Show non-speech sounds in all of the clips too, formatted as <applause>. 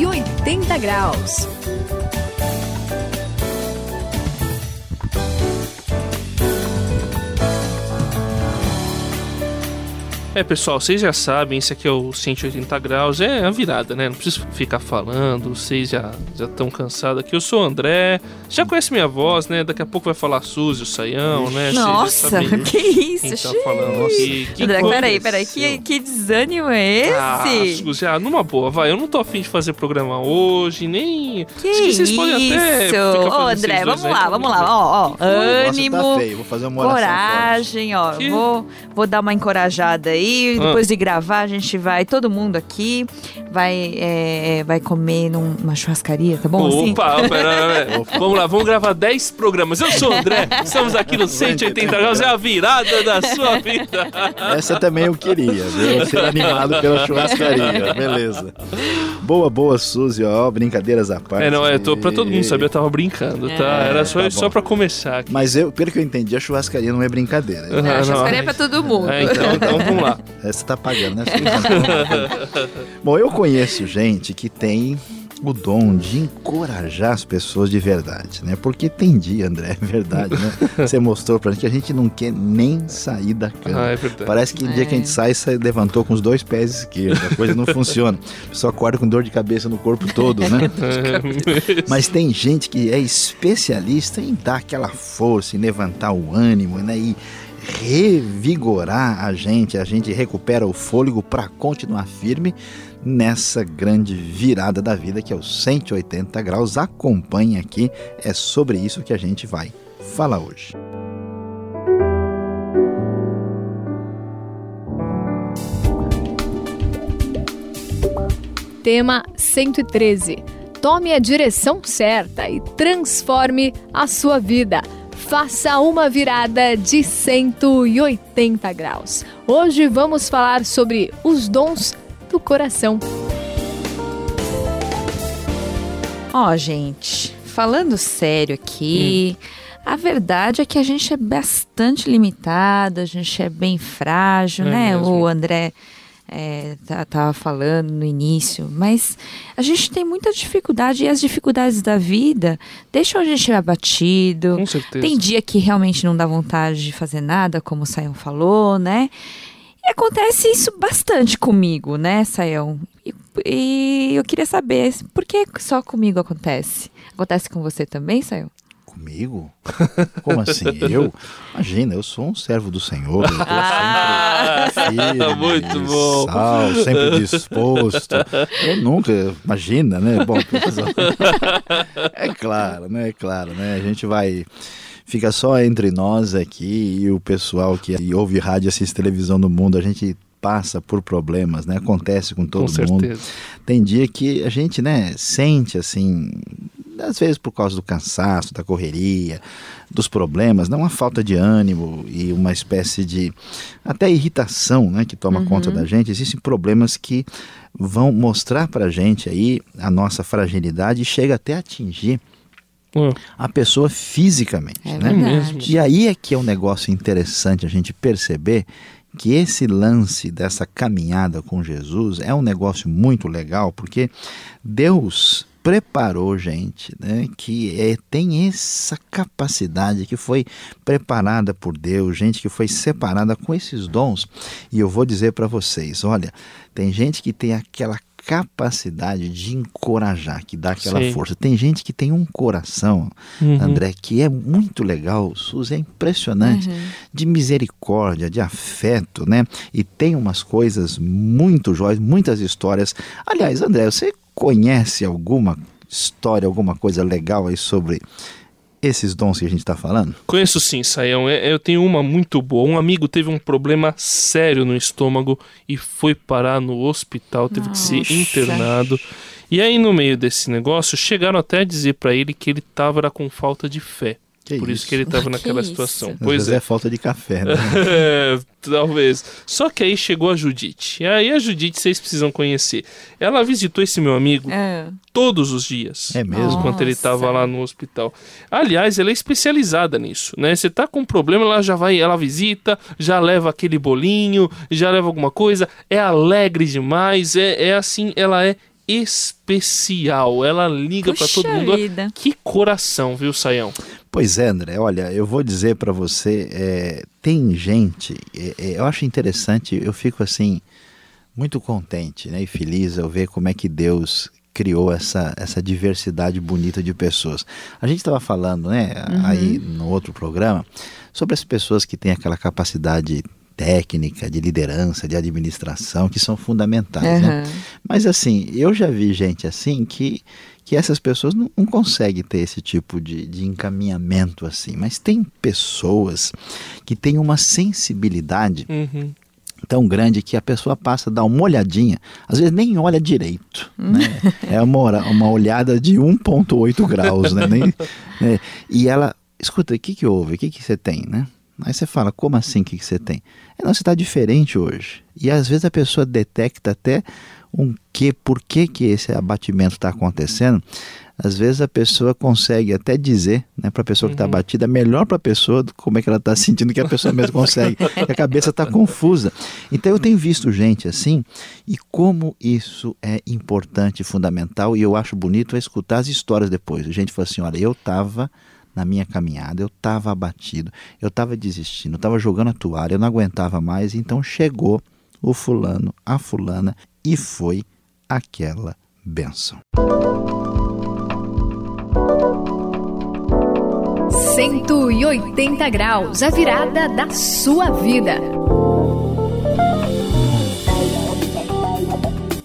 180 graus. É, pessoal, vocês já sabem, esse aqui é o 180 graus, é a virada, né? Não preciso ficar falando, vocês já estão cansados aqui. Eu sou o André, já conhece minha voz, né? Daqui a pouco vai falar a Suzy, o Saião, né? Nossa, que isso, Quem tá falando aqui. Que André, peraí, peraí, que, que desânimo é esse? Ah, Suzy, ah, numa boa, vai, eu não tô afim de fazer programa hoje, nem... Que isso? Vocês podem até ficar Ô, André, vamos lá, aí, vamos tá lá, ó, ó, Nossa, ânimo, tá feio. Vou fazer uma coragem, ó, Que? vou, vou dar uma encorajada aí, Ah. depois de gravar a gente vai, todo mundo aqui vai, é, vai comer numa churrascaria, tá bom assim? Opa, pera, pera. <laughs> vamos lá, vamos gravar 10 programas. Eu sou o André, estamos aqui no 180 graus, é a virada da sua vida. Essa também eu queria, viu? Ser animado pela churrascaria, beleza. Boa, boa, Suzy, ó, brincadeiras à parte. É, não, é, tô, pra todo mundo saber, eu tava brincando, tá? É, Era só, tá só pra começar aqui. Mas eu, pelo que eu entendi, a churrascaria não é brincadeira. É, a não, churrascaria é mas- pra todo mundo. É, então, então vamos lá. Essa tá pagando, né? Suzy? <laughs> Bom, eu conheço gente que tem o dom de encorajar as pessoas de verdade, né? Porque tem dia, André, <laughs> é verdade, né? Você mostrou pra gente que a gente não quer nem sair da cama. Ah, é verdade. Parece que o dia que a gente É. sai, sai, levantou com os dois pés esquerdos. A coisa não funciona. A pessoa acorda com dor de cabeça no corpo todo, né? <laughs> É, Mas tem gente que é especialista em dar aquela força, em levantar o ânimo, né? E revigorar a gente. A gente recupera o fôlego para continuar firme nessa grande virada da vida que é os 180 graus. Acompanhe aqui, é sobre isso que a gente vai falar hoje. Tema 113. Tome a direção certa e transforme a sua vida. Faça uma virada de 180 graus. Hoje vamos falar sobre os dons do coração. Ó, gente, falando sério aqui, a verdade é que a gente é bastante limitado, a gente é bem frágil, É né? mesmo. O André é, tá- tava falando no início, mas a gente tem muita dificuldade e as dificuldades da vida deixam a gente abatido. Com certeza. Tem dia que realmente não dá vontade de fazer nada, como o Saião falou, né? E acontece isso bastante comigo, né, Saião? E, e eu queria saber por que só comigo acontece? Acontece com você também, Saião? Comigo? <laughs> Como assim? Eu? Imagina, eu sou um servo do Senhor. Eu tô sempre Muito bom. Sal, sempre disposto. Eu nunca, imagina, né? Bom, <laughs> pessoal, é claro, né? É claro, né? A gente vai. Fica só entre nós aqui e o pessoal que ouve rádio, assiste televisão no mundo. A gente passa por problemas, né? Acontece com todo Com mundo. Tem dia que a gente, né, sente assim, às vezes por causa do cansaço, da correria, dos problemas, não uma falta de ânimo e uma espécie de até irritação, né, que toma conta da gente. Existem problemas que vão mostrar pra gente aí a nossa fragilidade e chega até a atingir a pessoa fisicamente, É né? verdade. E aí é que é um negócio interessante a gente perceber que esse lance dessa caminhada com Jesus é um negócio muito legal, porque Deus preparou gente né, que é, tem essa capacidade, que foi preparada por Deus, gente que foi separada com esses dons. E eu vou dizer para vocês: olha, tem gente que tem aquela capacidade de encorajar, que dá aquela Sim. força. Tem gente que tem um coração, Uhum. André, que é muito legal, Suzy, é impressionante, de misericórdia, de afeto, né? E tem umas coisas muito jóias, muitas histórias. Aliás, André, você conhece alguma história, alguma coisa legal aí sobre esses dons que a gente está falando? Conheço sim, Saião. É- Eu tenho uma muito boa. Um amigo teve um problema sério no estômago e foi parar no hospital, teve que ser Nossa. internado. E aí, no meio desse negócio, chegaram até a dizer pra ele que ele tava era com falta de fé. Que Por isso isso? que ele tava Que naquela isso? situação. Às Pois vezes é. é falta de café, né? É, <laughs> talvez. Só que aí chegou a Judite. E aí a Judite vocês precisam conhecer. Ela visitou esse meu amigo É. todos os dias. É mesmo? Enquanto ele Nossa. estava lá no hospital. Aliás, ela é especializada nisso, né? Você tá com um problema, ela já vai, ela visita, já leva aquele bolinho, já leva alguma coisa, é alegre demais, é, é assim, ela é especial. Ela liga para todo mundo. Vida. Que coração, viu, Saião? Pois é, André. Olha, eu vou dizer para você, é, tem gente, é, é, eu acho interessante, eu fico assim muito contente né, e feliz ao ver como é que Deus criou essa, essa diversidade bonita de pessoas. A gente estava falando, né, uhum. aí no outro programa, sobre as pessoas que têm aquela capacidade técnica, de liderança, de administração, que são fundamentais. Uhum. Né? Mas assim, eu já vi gente assim que, que essas pessoas não, não conseguem ter esse tipo de, de encaminhamento assim. Mas tem pessoas que têm uma sensibilidade. Uhum tão grande que a pessoa passa a dar uma olhadinha, às vezes nem olha direito, hum. né? É uma, uma olhada de 1.8 graus, né? Nem, né? E ela, escuta, o que que houve? O que que você tem, né? Aí você fala, como assim, o que, que você tem? É, não, você está diferente hoje. E às vezes a pessoa detecta até um que, por que, que esse abatimento está acontecendo. Às vezes a pessoa consegue até dizer né, para a pessoa que está uhum. abatida, melhor para a pessoa como é que ela está sentindo que a pessoa mesmo consegue. <laughs> a cabeça está confusa. Então eu tenho visto gente assim, e como isso é importante fundamental, e eu acho bonito é escutar as histórias depois. A gente fala assim: olha, eu estava na minha caminhada, eu estava abatido, eu estava desistindo, eu estava jogando a toalha, eu não aguentava mais, então chegou o fulano, a fulana, e foi aquela benção. 180 graus, a virada da sua vida.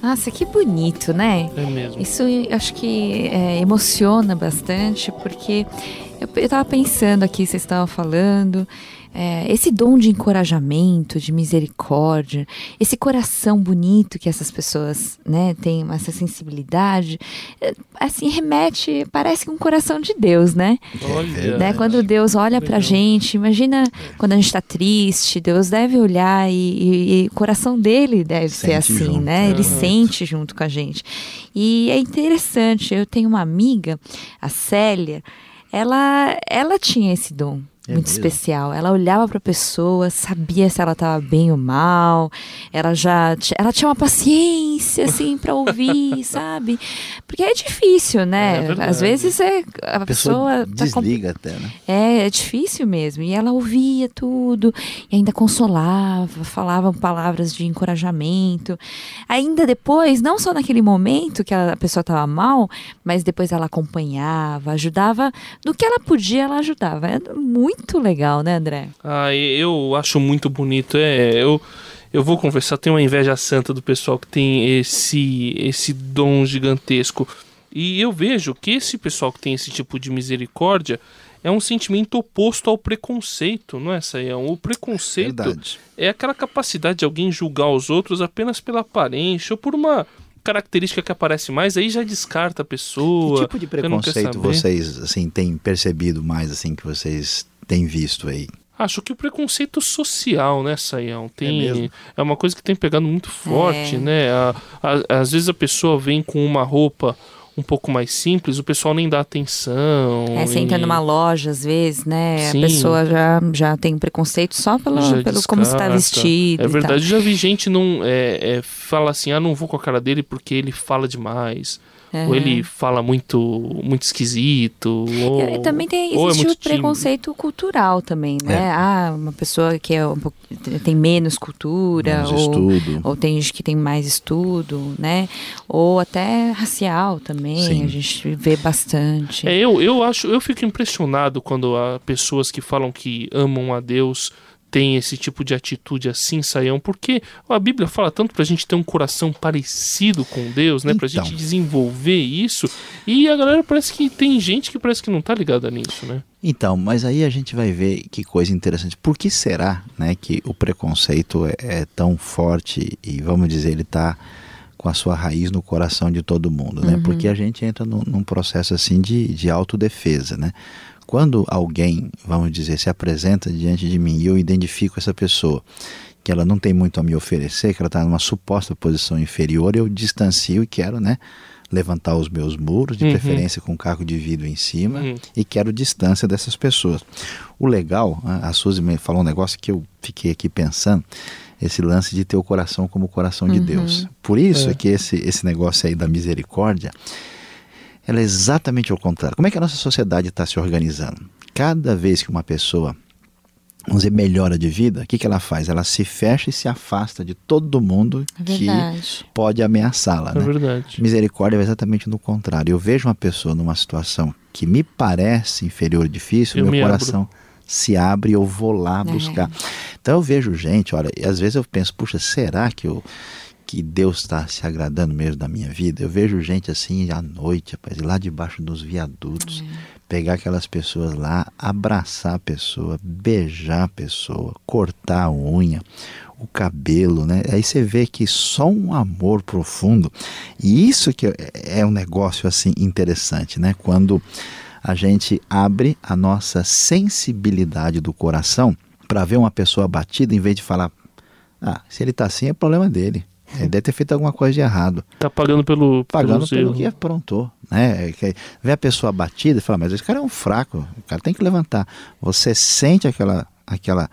Nossa, que bonito, né? É mesmo. Isso acho que é, emociona bastante, porque eu, eu tava pensando aqui, vocês estavam falando, é, esse dom de encorajamento, de misericórdia, esse coração bonito que essas pessoas né, têm, essa sensibilidade, é, assim, remete, parece um coração de Deus, né? Olha. Né? Quando Deus olha pra gente, imagina quando a gente tá triste, Deus deve olhar e, e, e o coração dele deve sente ser assim, junto. né? Ele uhum. sente junto com a gente. E é interessante, eu tenho uma amiga, a Célia, ela, ela tinha esse dom é muito mesmo? especial. Ela olhava para a pessoa, sabia se ela estava bem ou mal. Ela já ela tinha uma paciência assim para ouvir, <laughs> sabe? Porque é difícil, né? É Às vezes é a, a pessoa, pessoa tá desliga com... até, né? É, é difícil mesmo. E ela ouvia tudo e ainda consolava, falava palavras de encorajamento. Ainda depois, não só naquele momento que a pessoa estava mal, mas depois ela acompanhava, ajudava no que ela podia, ela ajudava. É muito muito legal, né, André? Ah, eu acho muito bonito. É, eu, eu vou confessar, tenho uma inveja santa do pessoal que tem esse, esse dom gigantesco. E eu vejo que esse pessoal que tem esse tipo de misericórdia é um sentimento oposto ao preconceito, não é, Sayão? O preconceito Verdade. é aquela capacidade de alguém julgar os outros apenas pela aparência ou por uma característica que aparece mais, aí já descarta a pessoa. Que tipo de preconceito vocês assim têm percebido mais assim que vocês tem visto aí? Acho que o preconceito social, né, Saião? Tem, é, é uma coisa que tem pegado muito forte, é. né? A, a, às vezes a pessoa vem com uma roupa um pouco mais simples, o pessoal nem dá atenção. É, você e... entra numa loja, às vezes, né? Sim. A pessoa já, já tem um preconceito só pelo, pelo como está vestido. É verdade, já vi gente não é, é, fala assim, ah, não vou com a cara dele porque ele fala demais. Uhum. Ou ele fala muito, muito esquisito. Ou, e também tem é existe é o preconceito cultural também, né? É. Ah, uma pessoa que é um pouco, tem menos cultura. Menos ou, estudo. Ou tem gente que tem mais estudo, né? Ou até racial também, Sim. a gente vê bastante. É, eu, eu acho, eu fico impressionado quando há pessoas que falam que amam a Deus tem esse tipo de atitude assim, Saião? Porque a Bíblia fala tanto para a gente ter um coração parecido com Deus, né? Para a gente então. desenvolver isso. E a galera parece que tem gente que parece que não tá ligada nisso, né? Então, mas aí a gente vai ver que coisa interessante. Por que será, né, que o preconceito é, é tão forte e vamos dizer ele está com a sua raiz no coração de todo mundo, né? Uhum. Porque a gente entra num, num processo assim de, de autodefesa, né? Quando alguém, vamos dizer, se apresenta diante de mim e eu identifico essa pessoa, que ela não tem muito a me oferecer, que ela está numa suposta posição inferior, eu distancio e quero, né, levantar os meus muros, de Uhum. preferência com um caco de vidro em cima, Uhum. e quero distância dessas pessoas. O legal, a a Suzy me falou um negócio que eu fiquei aqui pensando, esse lance de ter o coração como o coração de Deus. Por isso É. é que esse, esse negócio aí da misericórdia, ela é exatamente ao contrário. Como é que a nossa sociedade está se organizando? Cada vez que uma pessoa, vamos dizer, melhora de vida, o que, que ela faz? Ela se fecha e se afasta de todo mundo É que pode ameaçá-la. É né? verdade. Misericórdia é exatamente no contrário. Eu vejo uma pessoa numa situação que me parece inferior e difícil, Eu meu me coração se abre e eu vou lá É. Então eu vejo gente, olha, e às vezes eu penso, puxa, será que eu que Deus está se agradando mesmo da minha vida? Eu vejo gente assim à noite, rapaz, lá debaixo dos viadutos, pegar aquelas pessoas lá, abraçar a pessoa, beijar a pessoa, cortar a unha, o cabelo, né? Aí você vê que só um amor profundo. E isso que é- é um negócio assim interessante, né? Quando a gente abre a nossa sensibilidade do coração para ver uma pessoa abatida, em vez de falar, ah, se ele está assim é problema dele. Ele deve ter feito alguma coisa de errado. Tá pagando pelo, Pagando pelo erros. que aprontou. Né? Que- Vê a pessoa abatida e fala, mas esse cara é um fraco, o cara tem que levantar. Você sente aquela, aquela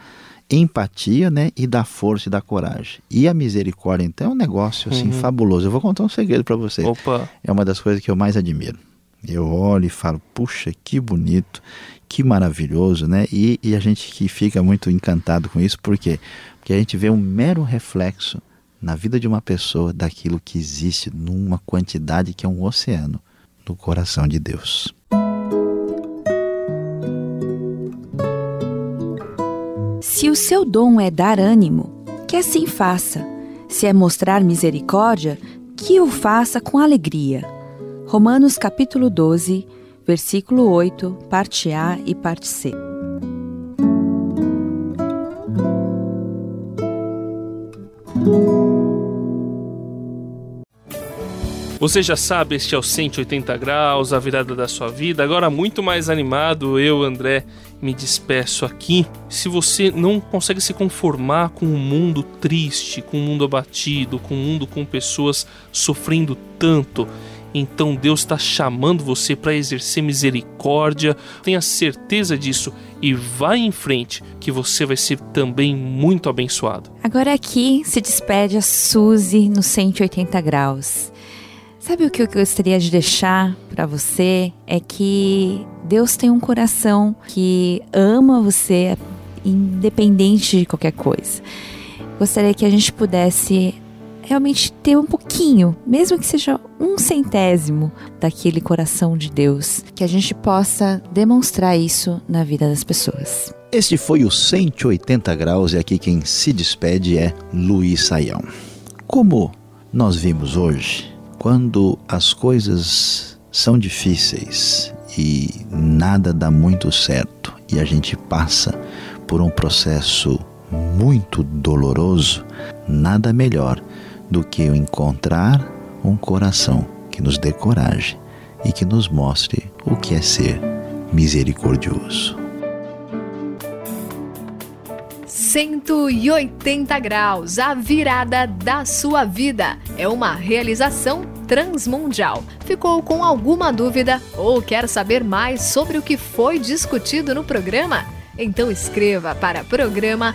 empatia né? e dá força e dá coragem. E a misericórdia, então, é um negócio assim, Uhum. fabuloso. Eu vou contar um segredo para você Opa, é uma das coisas que eu mais admiro. Eu olho e falo, puxa, que bonito, que maravilhoso, né? E, e a gente que fica muito encantado com isso, por quê? Porque a gente vê um mero reflexo na vida de uma pessoa daquilo que existe numa quantidade que é um oceano no coração de Deus. Se o seu dom é dar ânimo, que assim faça. Se é mostrar misericórdia, que o faça com alegria. Romanos capítulo 12, versículo 8, parte A e parte C. Você já sabe, este é o 180 graus, a virada da sua vida. Agora, muito mais animado, eu, André, me despeço aqui. Se você não consegue se conformar com um mundo triste, com um mundo abatido, com um mundo com pessoas sofrendo tanto, então Deus está chamando você para exercer misericórdia. Tenha certeza disso e vá em frente, que você vai ser também muito abençoado. Agora aqui se despede a Suzy no 180 graus. Sabe o que eu gostaria de deixar para você? É que Deus tem um coração que ama você, independente de qualquer coisa. Gostaria que a gente pudesse realmente ter um pouquinho, mesmo que seja um centésimo daquele coração de Deus, que a gente possa demonstrar isso na vida das pessoas. Este foi o 180 graus e aqui quem se despede é Luiz Saião. Como nós vimos hoje, quando as coisas são difíceis e nada dá muito certo e a gente passa por um processo muito doloroso, nada melhor do que encontrar um coração que nos dê coragem e que nos mostre o que é ser misericordioso. 180 graus, a virada da sua vida. É uma realização transmundial. Ficou com alguma dúvida ou quer saber mais sobre o que foi discutido no programa? Então escreva para programa